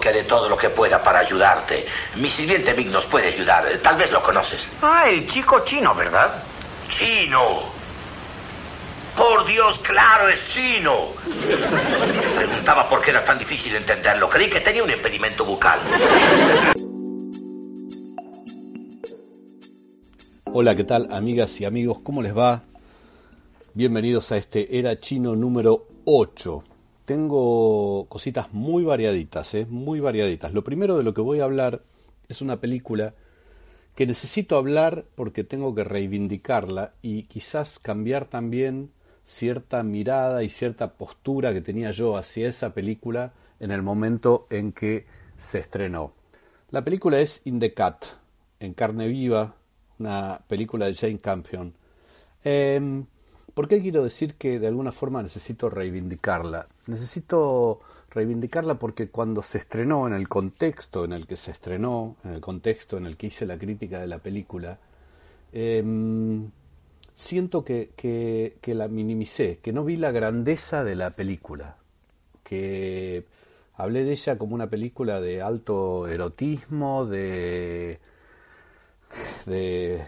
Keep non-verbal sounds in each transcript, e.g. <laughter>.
Que de todo lo que pueda para ayudarte. Mi sirviente Vic nos puede ayudar. Tal vez lo conoces. Ah, el chico chino, ¿verdad? ¡Chino! Por Dios, claro, es chino. Preguntaba por qué era tan difícil entenderlo. Creí que tenía un impedimento bucal. Hola, ¿qué tal amigas y amigos? ¿Cómo les va? Bienvenidos a este Era Chino número 8 tengo cositas muy variaditas, ¿eh? muy variaditas. Lo primero de lo que voy a hablar es una película que necesito hablar porque tengo que reivindicarla y quizás cambiar también cierta mirada y cierta postura que tenía yo hacia esa película en el momento en que se estrenó. La película es In the Cat, en carne viva, una película de Jane Campion. Em, ¿Por qué quiero decir que de alguna forma necesito reivindicarla? Necesito reivindicarla porque cuando se estrenó, en el contexto en el que se estrenó, en el contexto en el que hice la crítica de la película, em, siento que, que, la minimicé, que no vi la grandeza de la película, que hablé de ella como una película de alto erotismo, de, de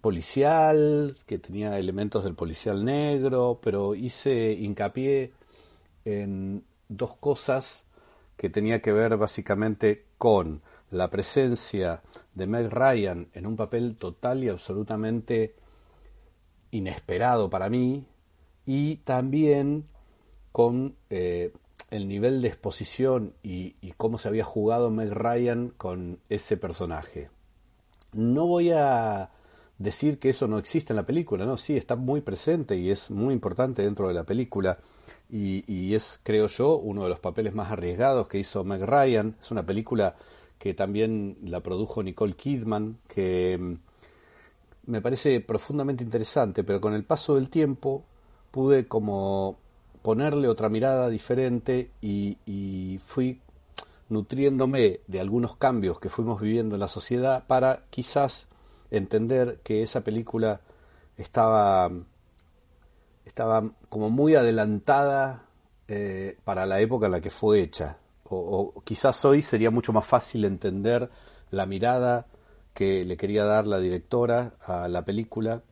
policial, que tenía elementos del policial negro, pero hice hincapié en dos cosas que tenía que ver básicamente con la presencia de Meg Ryan en un papel total y absolutamente inesperado para mí y también con eh, el nivel de exposición y, y, cómo se había jugado Meg Ryan con ese personaje. No voy a decir que eso no existe en la película, ¿no? Sí, está muy presente y es muy importante dentro de la película y, es, creo yo, uno de los papeles más arriesgados que hizo Meg Ryan. Es una película que también la produjo Nicole Kidman, que mm, me parece profundamente interesante, pero con el paso del tiempo pude como ponerle otra mirada diferente y, y fui nutriéndome de algunos cambios que fuimos viviendo en la sociedad para quizás entender que esa película estaba, estaba como muy adelantada eh, para la época en la que fue hecha. O, quizás hoy sería mucho más fácil entender la mirada que le quería dar la directora a la película,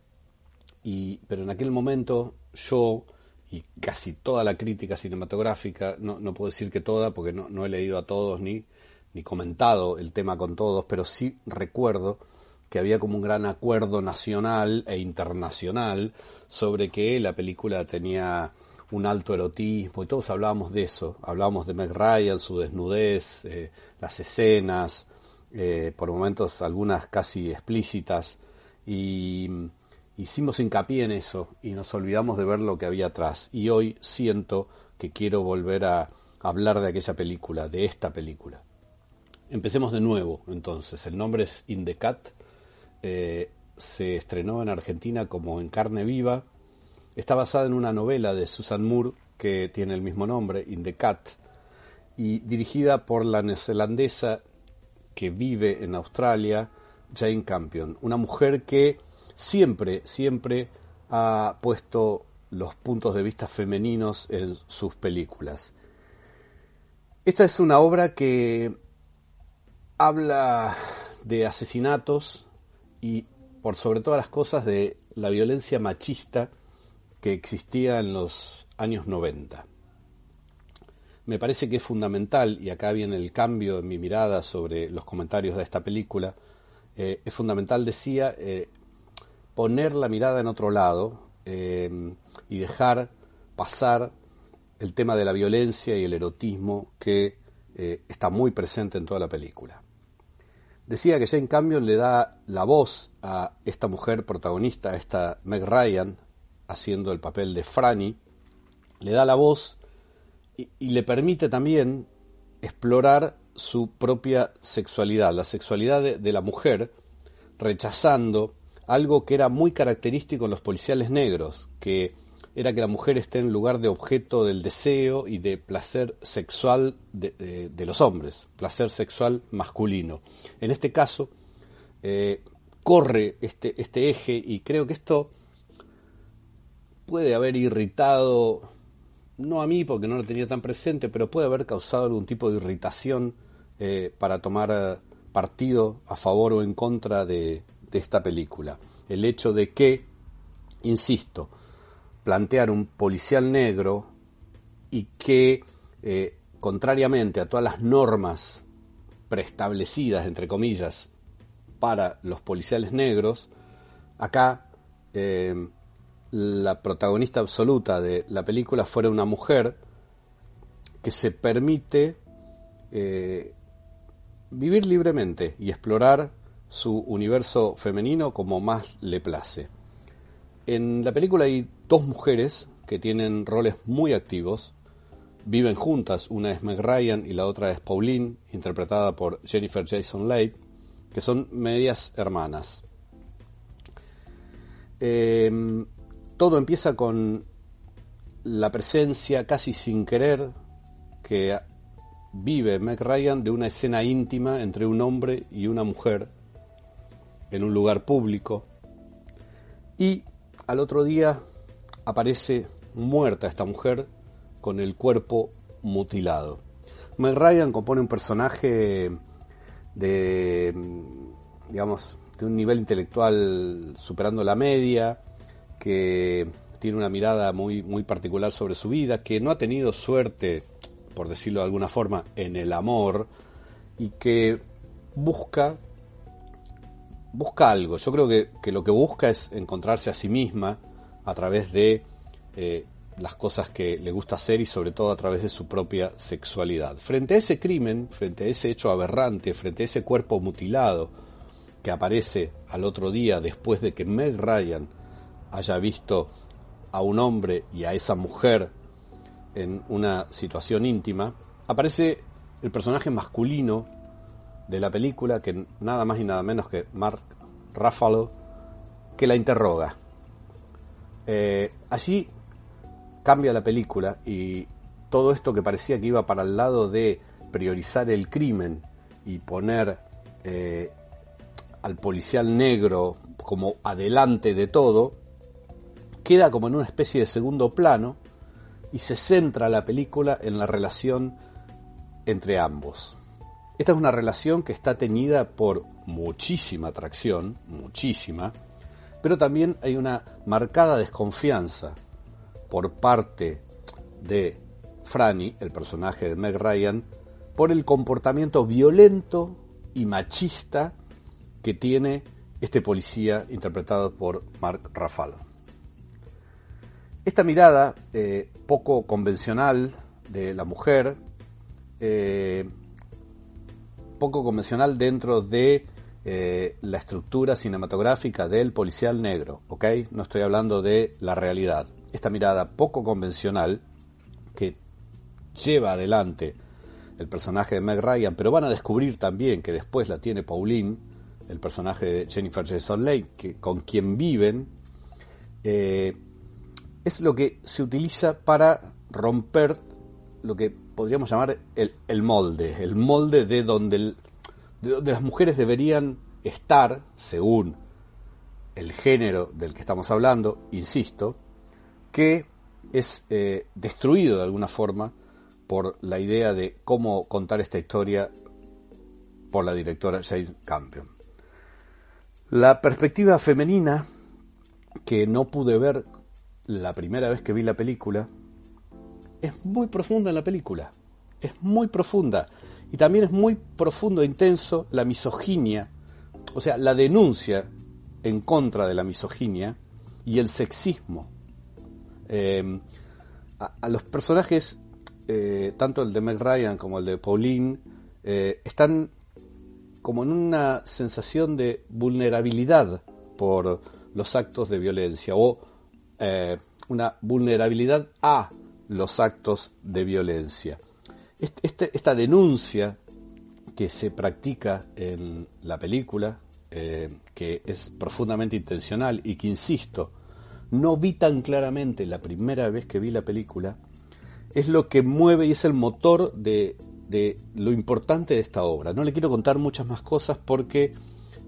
y, pero en aquel momento yo y casi toda la crítica cinematográfica, no, no puedo decir que toda porque no, no he leído a todos ni, ni comentado el tema con todos, pero sí recuerdo que había como un gran acuerdo nacional e internacional sobre que la película tenía un alto erotismo y todos hablábamos de eso, hablábamos de Meg Ryan, su desnudez, eh, las escenas, eh, por momentos algunas casi explícitas y hicimos hincapié en eso y nos olvidamos de ver lo que había atrás. Y hoy siento que quiero volver a hablar de aquella película, de esta película. Empecemos de nuevo entonces, el nombre es In the Cat, eh, se estrenó en Argentina como En carne viva. Está basada en una novela de Susan Moore que tiene el mismo nombre, In the Cat, y dirigida por la neozelandesa que vive en Australia, Jane Campion, una mujer que siempre, siempre ha puesto los puntos de vista femeninos en sus películas. Esta es una obra que habla de asesinatos, y por sobre todas las cosas de la violencia machista que existía en los años 90. Me parece que es fundamental, y acá viene el cambio en mi mirada sobre los comentarios de esta película, eh, es fundamental, decía, eh, poner la mirada en otro lado eh, y dejar pasar el tema de la violencia y el erotismo que está muy presente en toda la película. Decía que Jane cambio le da la voz a esta mujer protagonista, a esta Meg Ryan, haciendo el papel de Franny, le da la voz y, le permite también explorar su propia sexualidad, la sexualidad de, la mujer, rechazando algo que era muy característico en los policiales negros, que era que la mujer esté en lugar de objeto del deseo y de placer sexual de, los hombres, placer sexual masculino. En este caso, eh, corre este, este eje y creo que esto puede haber irritado, no a mí porque no lo tenía tan presente, pero puede haber causado algún tipo de irritación eh, para tomar eh, partido a favor o en contra de, esta película. El hecho de que, insisto, plantear un policial negro y que, eh, contrariamente a todas las normas preestablecidas, entre comillas, para los policiales negros, acá la protagonista absoluta de la película fuera una mujer que se permite vivir libremente y explorar su universo femenino como más le place. En la película hay dos mujeres que tienen roles muy activos, viven juntas, una es Meg Ryan y la otra es Pauline, interpretada por Jennifer Jason Leigh, que son medias hermanas. Em, todo empieza con la presencia casi sin querer que vive Meg Ryan de una escena íntima entre un hombre y una mujer en un lugar público y al otro día aparece muerta esta mujer con el cuerpo mutilado. Meg Ryan compone un personaje de, digamos, de un nivel intelectual superando la media, que tiene una mirada muy, muy particular sobre su vida, que no ha tenido suerte por decirlo de alguna forma, en el amor y que busca busca algo. Yo creo que, lo que busca es encontrarse a sí misma a través de eh, las cosas que le gusta hacer y sobre todo a través de su propia sexualidad. Frente a ese crimen, frente a ese hecho aberrante, frente a ese cuerpo mutilado que aparece al otro día después de que Meg Ryan haya visto a un hombre y a esa mujer en una situación íntima, aparece el personaje masculino de la película, que nada más y nada menos que Mark Ruffalo, que la interroga. Eh, allí cambia la película y todo esto que parecía que iba para el lado de priorizar el crimen y poner eh, al policial negro como adelante de todo, queda como en una especie de segundo plano y se centra la película en la relación entre ambos. Esta es una relación que está teñida por muchísima atracción, muchísima, pero también hay una marcada desconfianza por parte de Franny, el personaje de Meg Ryan, por el comportamiento violento y machista que tiene este policía interpretado por Mark Ruffalo. Esta mirada eh, poco convencional de la mujer, eh, poco convencional dentro de eh, la estructura cinematográfica del policial negro, ¿ok? No estoy hablando de la realidad. Esta mirada poco convencional que lleva adelante el personaje de Meg Ryan, pero van a descubrir también que después la tiene Pauline, el personaje de Jennifer Jason Leigh, que con quien viven, es lo que se utiliza para romper lo que podríamos llamar el, molde, el molde de donde, las mujeres deberían estar, según el género del que estamos hablando, insisto, que es eh, destruido de alguna forma por la idea de cómo contar esta historia por la directora Jane Campion. La perspectiva femenina que no pude ver la primera vez que vi la película, es muy profunda en la película. Es muy profunda. Y también es muy profundo e intenso la misoginia, o sea, la denuncia en contra de la misoginia y el sexismo. Eh, a, los personajes, eh, tanto el de Meg Ryan como el de Pauline, eh, están como en una sensación de vulnerabilidad por los actos de violencia o una vulnerabilidad a los actos de violencia. este, esta denuncia que se practica en la película, eh, que es profundamente intencional y que, insisto, no vi tan claramente la primera vez que vi la película, es lo que mueve y es el motor de, lo importante de esta obra. No le quiero contar muchas más cosas porque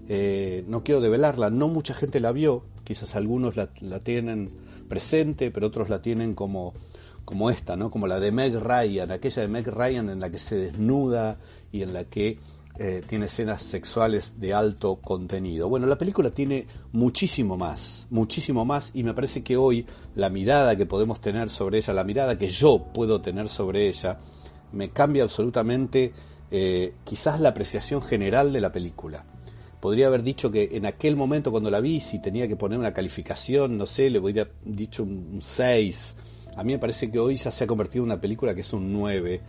eh, no quiero develarla, no mucha gente la vio, quizás algunos la, la tienen presente, pero otros la tienen como como esta, ¿no? Como la de Meg Ryan, aquella de Meg Ryan en la que se desnuda y en la que eh, tiene escenas sexuales de alto contenido. Bueno, la película tiene muchísimo más, muchísimo más y me parece que hoy la mirada que podemos tener sobre ella, la mirada que yo puedo tener sobre ella, me cambia absolutamente eh, quizás la apreciación general de la película. Podría haber dicho que en aquel momento cuando la vi, si tenía que poner una calificación, no sé, le hubiera dicho un 6 a mí me parece que hoy ya se ha convertido en una película que es un 9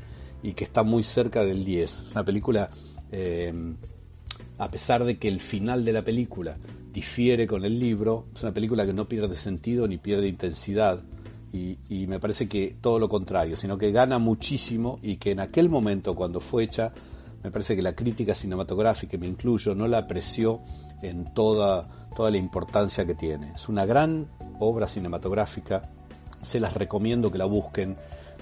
y que está muy cerca del 10. Es una película, eh, a pesar de que el final de la película difiere con el libro, es una película que no pierde sentido ni pierde intensidad. Y, me parece que todo lo contrario, sino que gana muchísimo y que en aquel momento cuando fue hecha, me parece que la crítica cinematográfica, me incluyo, no la apreció en toda, toda la importancia que tiene. Es una gran obra cinematográfica se las recomiendo que la busquen.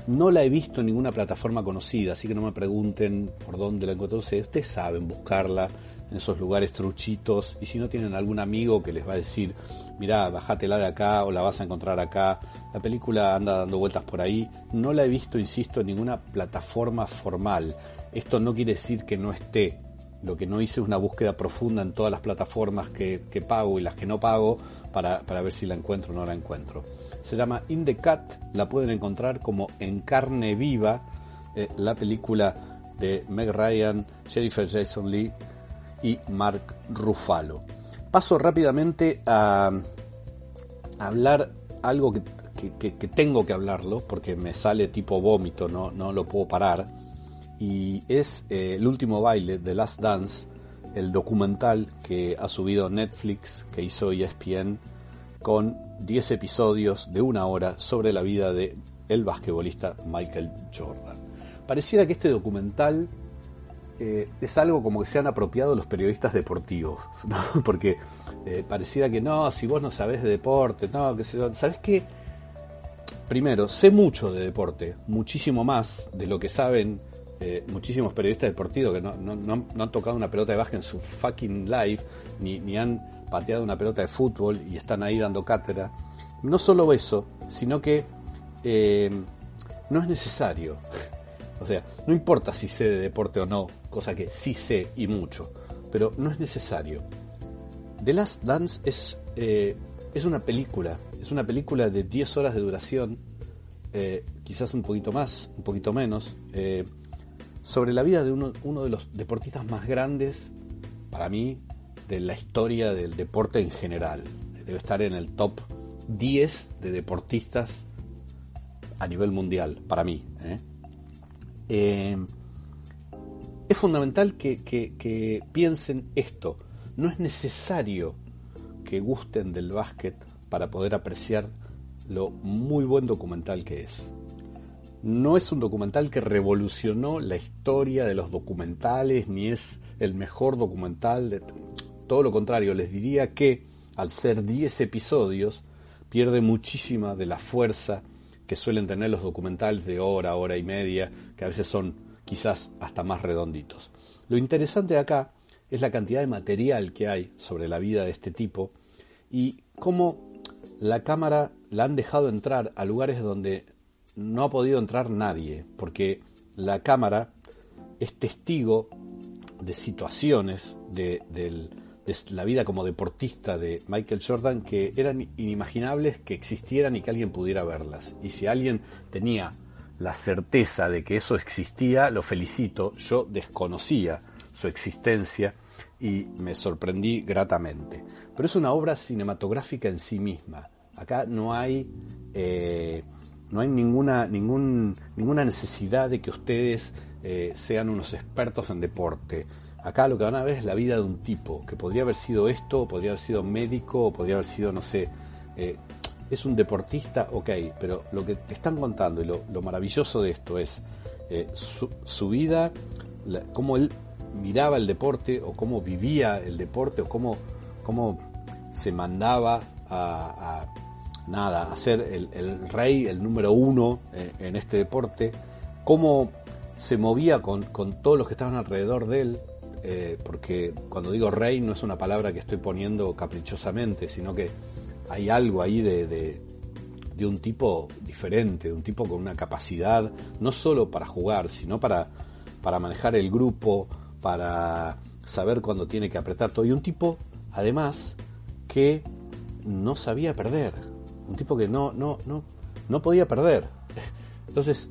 No la he visto en ninguna plataforma conocida, así que no me pregunten por dónde la encontré. Ustedes saben buscarla en esos lugares truchitos y si no tienen algún amigo que les va a decir, mirá, bajátela de acá o la vas a encontrar acá. La película anda dando vueltas por ahí. No la he visto, insisto, en ninguna plataforma formal. Esto no quiere decir que no esté. Lo que no hice es una búsqueda profunda en todas las plataformas que, pago y las que no pago para, para ver si la encuentro o no la encuentro se llama In the Cat, la pueden encontrar como En carne viva, eh, la película de Meg Ryan, Jennifer Jason Lee y Mark Ruffalo. Paso rápidamente a, hablar algo que, tengo que hablarlo porque me sale tipo vómito, no, no lo puedo parar. Y es eh, el último baile de Last Dance, el documental que ha subido Netflix, que hizo ESPN con 10 episodios de una hora sobre la vida de el basquetbolista Michael Jordan. Pareciera que este documental eh, es algo como que se han apropiado los periodistas deportivos, <laughs> porque eh, pareciera que no, si vos no sabés de deporte, no, que ¿sabés qué? Primero, sé mucho de deporte, muchísimo más de lo que saben eh, muchísimos periodistas deportivos que no, han tocado una pelota de básquet en su fucking life, ni, ni han pateado una pelota de fútbol y están ahí dando cátedra. No solo eso, sino que eh, no es necesario. <laughs> O sea, no importa si sé de deporte o no, cosa que sí sé y mucho, pero no es necesario. The Last Dance es, eh, es una película, es una película de 10 horas de duración, quizás un poquito más, un poquito menos, sobre la vida de uno, uno de los deportistas más grandes, para mí, de la historia del deporte en general. Debe estar en el top 10 de deportistas a nivel mundial, para mí. ¿eh? Eh, es fundamental que, piensen esto. No es necesario que gusten del básquet para poder apreciar lo muy buen documental que es. No es un documental que revolucionó la historia de los documentales, ni es el mejor documental de todo lo contrario, les diría que al ser 10 episodios pierde muchísima de la fuerza que suelen tener los documentales de hora, hora y media, que a veces son quizás hasta más redonditos. Lo interesante acá es la cantidad de material que hay sobre la vida de este tipo y cómo la cámara la han dejado entrar a lugares donde no ha podido entrar nadie, porque la cámara es testigo de situaciones de la vida como deportista de Michael Jordan que eran inimaginables que existieran y que alguien pudiera verlas. Y si alguien tenía la certeza de que eso existía, lo felicito. Yo desconocía su existencia y me sorprendí gratamente. Pero es una obra cinematográfica en sí misma. Acá no hay, eh, no hay ninguna, ningún, ninguna necesidad de que ustedes eh, sean unos expertos en deporte. Acá lo que van a ver es la vida de un tipo, que podría haber sido esto, podría haber sido médico, o podría haber sido, no sé, eh, es un deportista, ok, pero lo que te están contando y lo, maravilloso de esto es, eh, su, vida, cómo él miraba el deporte o cómo vivía el deporte o cómo, cómo se mandaba a, nada, a ser el, rey, el número uno eh, en este deporte, cómo se movía con, todos los que estaban alrededor de él, eh, porque cuando digo rey no es una palabra que estoy poniendo caprichosamente, sino que hay algo ahí de, de, un tipo diferente, de un tipo con una capacidad no solo para jugar, sino para, para manejar el grupo, para saber cuándo tiene que apretar todo. Y un tipo, además, que no sabía perder. Un tipo que no, no, no, no podía perder. Entonces,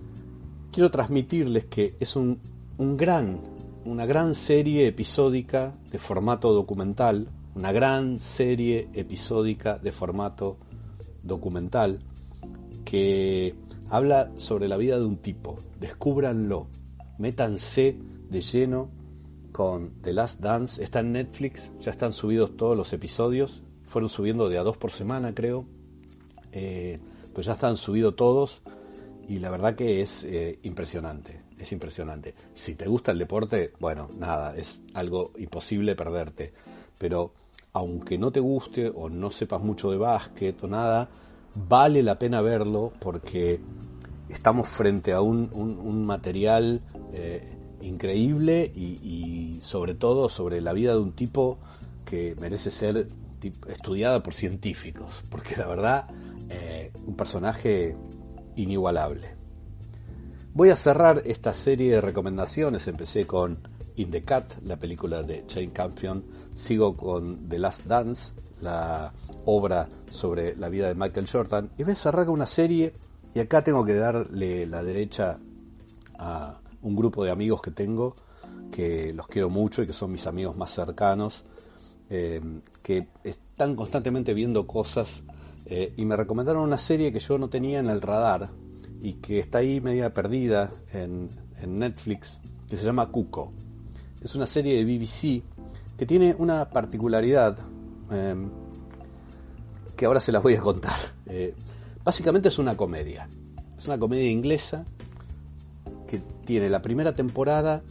quiero transmitirles que es un, un gran, una gran serie episódica de formato documental, una gran serie episódica de formato documental que habla sobre la vida de un tipo. Descúbranlo, métanse de lleno con The Last Dance. Está en Netflix, ya están subidos todos los episodios. Fueron subiendo de a dos por semana, creo. Eh, pues ya están subidos todos y la verdad que es eh, impresionante, es impresionante. Si te gusta el deporte, bueno, nada, es algo imposible perderte. Pero aunque no te guste o no sepas mucho de básquet o nada, vale la pena verlo porque estamos frente a un, material eh, increíble y, sobre todo sobre la vida de un tipo que merece ser estudiada por científicos, porque la verdad, un personaje inigualable. Voy a cerrar esta serie de recomendaciones, empecé con In the Cat, la película de Jane Campion, sigo con The Last Dance, la obra sobre la vida de Michael Jordan, y voy a cerrar con una serie, y acá tengo que darle la derecha a un grupo de amigos que tengo, que los quiero mucho y que son mis amigos más cercanos, eh, que están constantemente viendo cosas eh, y me recomendaron una serie que yo no tenía en el radar y que está ahí media perdida en, Netflix, que se llama Cuco. Es una serie de BBC que tiene una particularidad eh, que ahora se las voy a contar. básicamente es una comedia. Es una comedia inglesa que tiene la primera temporada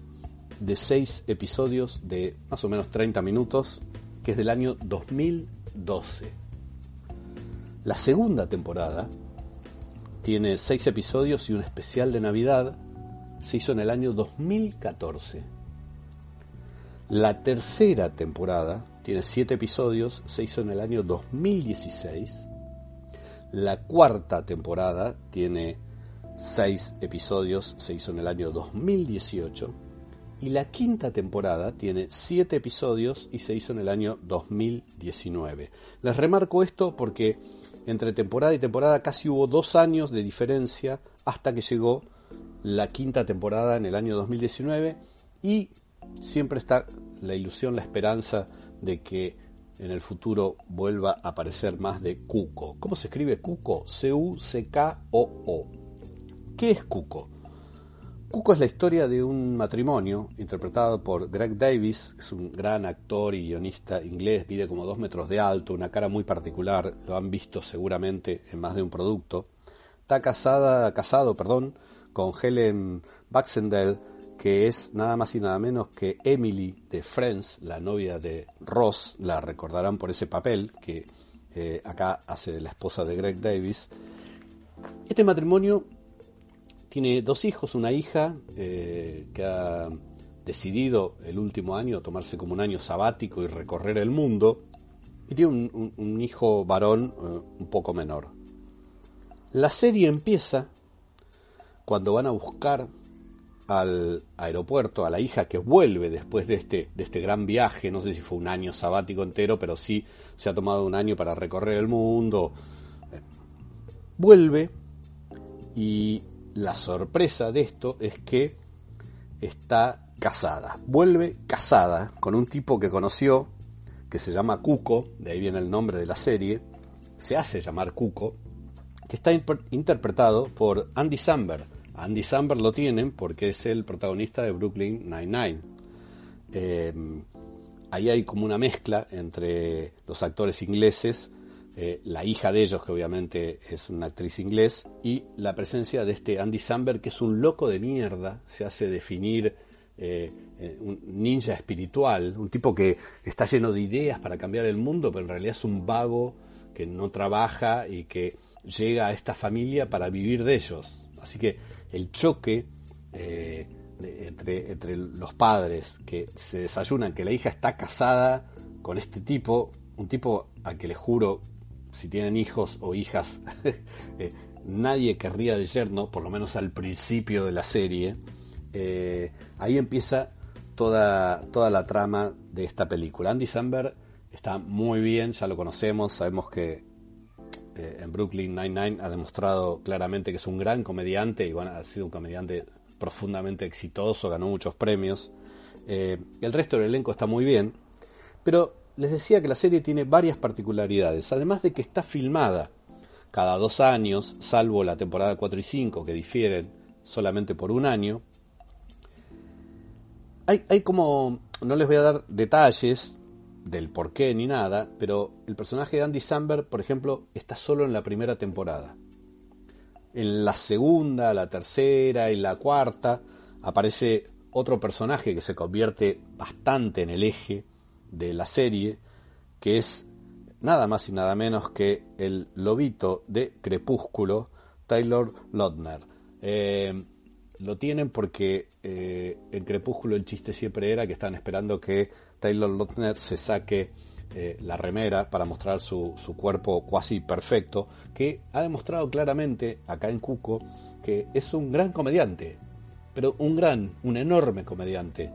de seis episodios de más o menos 30 minutos, que es del año 2012. La segunda temporada tiene seis episodios y un especial de Navidad, se hizo en el año 2014. La tercera temporada tiene siete episodios, se hizo en el año 2016. La cuarta temporada tiene seis episodios, se hizo en el año 2018. Y la quinta temporada tiene siete episodios y se hizo en el año 2019. Les remarco esto porque entre temporada y temporada casi hubo dos años de diferencia hasta que llegó la quinta temporada en el año 2019 y siempre está la ilusión, la esperanza de que en el futuro vuelva a aparecer más de Cuco. ¿Cómo se escribe Cuco? C-U-C-K-O-O. ¿Qué es Cuco? Cuco es la historia de un matrimonio interpretado por Greg Davis, es un gran actor y guionista inglés, mide como dos metros de alto, una cara muy particular, lo han visto seguramente en más de un producto. Está casada, casado perdón, con Helen Baxendale, que es nada más y nada menos que Emily de Friends, la novia de Ross, la recordarán por ese papel que eh, acá hace la esposa de Greg Davis. Este matrimonio tiene dos hijos, una hija eh, que ha decidido el último año tomarse como un año sabático y recorrer el mundo, y tiene un, hijo varón eh, un poco menor. La serie empieza cuando van a buscar al aeropuerto a la hija que vuelve después de este, de este gran viaje, no sé si fue un año sabático entero, pero sí se ha tomado un año para recorrer el mundo. Vuelve y la sorpresa de esto es que está casada. Vuelve casada con un tipo que conoció, que se llama Cuco, de ahí viene el nombre de la serie, se hace llamar Cuco, que está interpretado por Andy Samberg. Andy Samberg lo tienen porque es el protagonista de Brooklyn Nine-Nine. Eh, ahí hay como una mezcla entre los actores ingleses eh, la hija de ellos, que obviamente es una actriz inglés, y la presencia de este Andy Samberg, que es un loco de mierda, se hace definir eh, eh, un ninja espiritual, un tipo que está lleno de ideas para cambiar el mundo, pero en realidad es un vago que no trabaja y que llega a esta familia para vivir de ellos. Así que el choque entre, entre los padres que se desayunan que la hija está casada con este tipo, un tipo al que le juro si tienen hijos o hijas, <laughs> eh, nadie querría de yerno, por lo menos al principio de la serie. Eh, ahí empieza toda, toda la trama de esta película. Andy Samberg está muy bien, ya lo conocemos, sabemos que eh, en Brooklyn Nine-Nine ha demostrado claramente que es un gran comediante y bueno, ha sido un comediante profundamente exitoso, ganó muchos premios. el resto del elenco está muy bien, pero les decía que la serie tiene varias particularidades, además de que está filmada cada dos años, salvo la temporada 4 y 5 que difieren solamente por un año. Hay, como, no les voy a dar detalles del por qué ni nada, pero el personaje de Andy Samberg, por ejemplo, está solo en la primera temporada. En la segunda, la tercera y la cuarta aparece otro personaje que se convierte bastante en el eje de la serie, que es nada más y nada menos que el lobito de Crepúsculo, Taylor Lautner. Eh, lo tienen porque eh, en Crepúsculo el chiste siempre era que están esperando que Taylor Lautner se saque eh, la remera para mostrar su, su, cuerpo cuasi perfecto, que ha demostrado claramente acá en Cuco que es un gran comediante, pero un gran, un enorme comediante.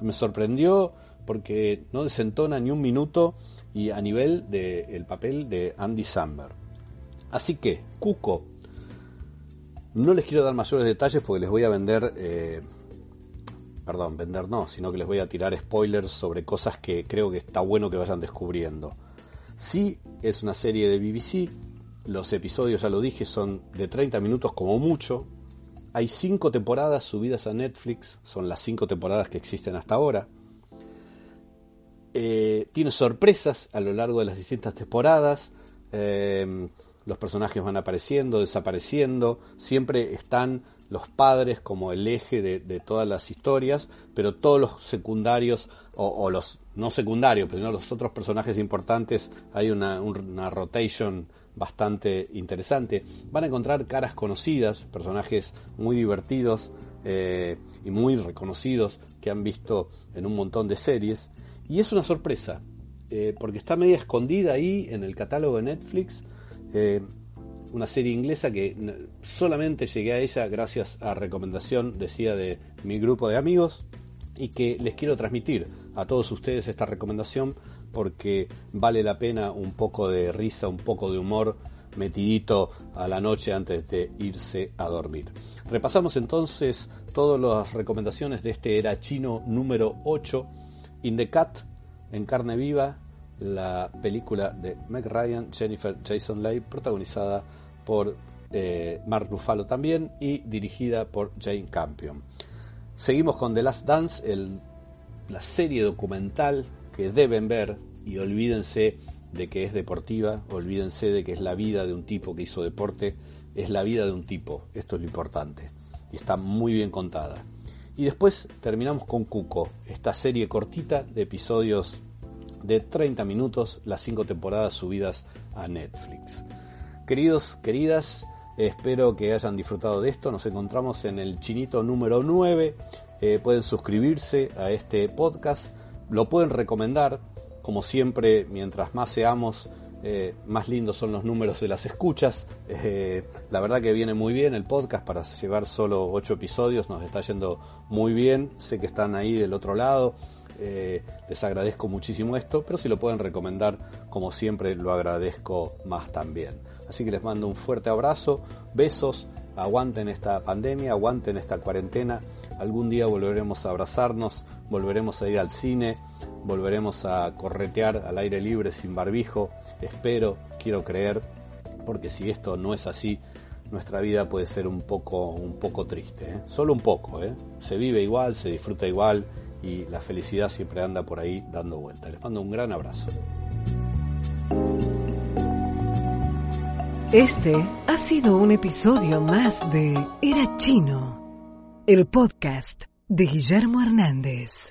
me sorprendió porque no desentona ni un minuto y a nivel del papel de Andy Samberg. Así que, Cuco, no les quiero dar mayores detalles porque les voy a vender, eh, perdón, vender no, sino que les voy a tirar spoilers sobre cosas que creo que está bueno que vayan descubriendo. Sí, es una serie de BBC, los episodios, ya lo dije, son de 30 minutos como mucho. Hay cinco temporadas subidas a Netflix, son las cinco temporadas que existen hasta ahora. Eh, tiene sorpresas a lo largo de las distintas temporadas. Eh, los personajes van apareciendo, desapareciendo. Siempre están los padres como el eje de, todas las historias, pero todos los secundarios o, los no secundarios, pero no los otros personajes importantes, hay una, rotation bastante interesante. Van a encontrar caras conocidas, personajes muy divertidos eh, y muy reconocidos que han visto en un montón de series. Y es una sorpresa, eh, porque está media escondida ahí en el catálogo de Netflix. Eh, una serie inglesa que solamente llegué a ella gracias a recomendación, decía, de mi grupo de amigos y que les quiero transmitir a todos ustedes esta recomendación porque vale la pena un poco de risa, un poco de humor metidito a la noche antes de irse a dormir. Repasamos entonces todas las recomendaciones de este era chino número 8 In the Cat, en carne viva, la película de Meg Ryan, Jennifer Jason Leigh, protagonizada por eh, Mark Ruffalo también y dirigida por Jane Campion. Seguimos con The Last Dance, la serie documental que deben ver y olvídense de que es deportiva, olvídense de que es la vida de un tipo que hizo deporte, es la vida de un tipo, esto es lo importante y está muy bien contada. Y después terminamos con Cuco, esta serie cortita de episodios de 30 minutos, las 5 temporadas subidas a Netflix. Queridos, queridas, espero que hayan disfrutado de esto. Nos encontramos en el chinito número 9. Eh, pueden suscribirse a este podcast. Lo pueden recomendar. Como siempre, mientras más seamos, eh, más lindos son los números de las escuchas. Eh, la verdad que viene muy bien el podcast para llevar solo 8 episodios, nos está yendo muy bien. Sé que están ahí del otro lado. Eh, les agradezco muchísimo esto, pero si lo pueden recomendar, como siempre, lo agradezco más también. Así que les mando un fuerte abrazo, besos, aguanten esta pandemia, aguanten esta cuarentena. Algún día volveremos a abrazarnos, volveremos a ir al cine, volveremos a corretear al aire libre sin barbijo espero, quiero creer, porque si esto no es así, nuestra vida puede ser un poco, un poco triste, ¿eh? solo un poco, ¿eh? se vive igual, se disfruta igual y la felicidad siempre anda por ahí dando vuelta. Les mando un gran abrazo. Este ha sido un episodio más de Era Chino, el podcast de Guillermo Hernández.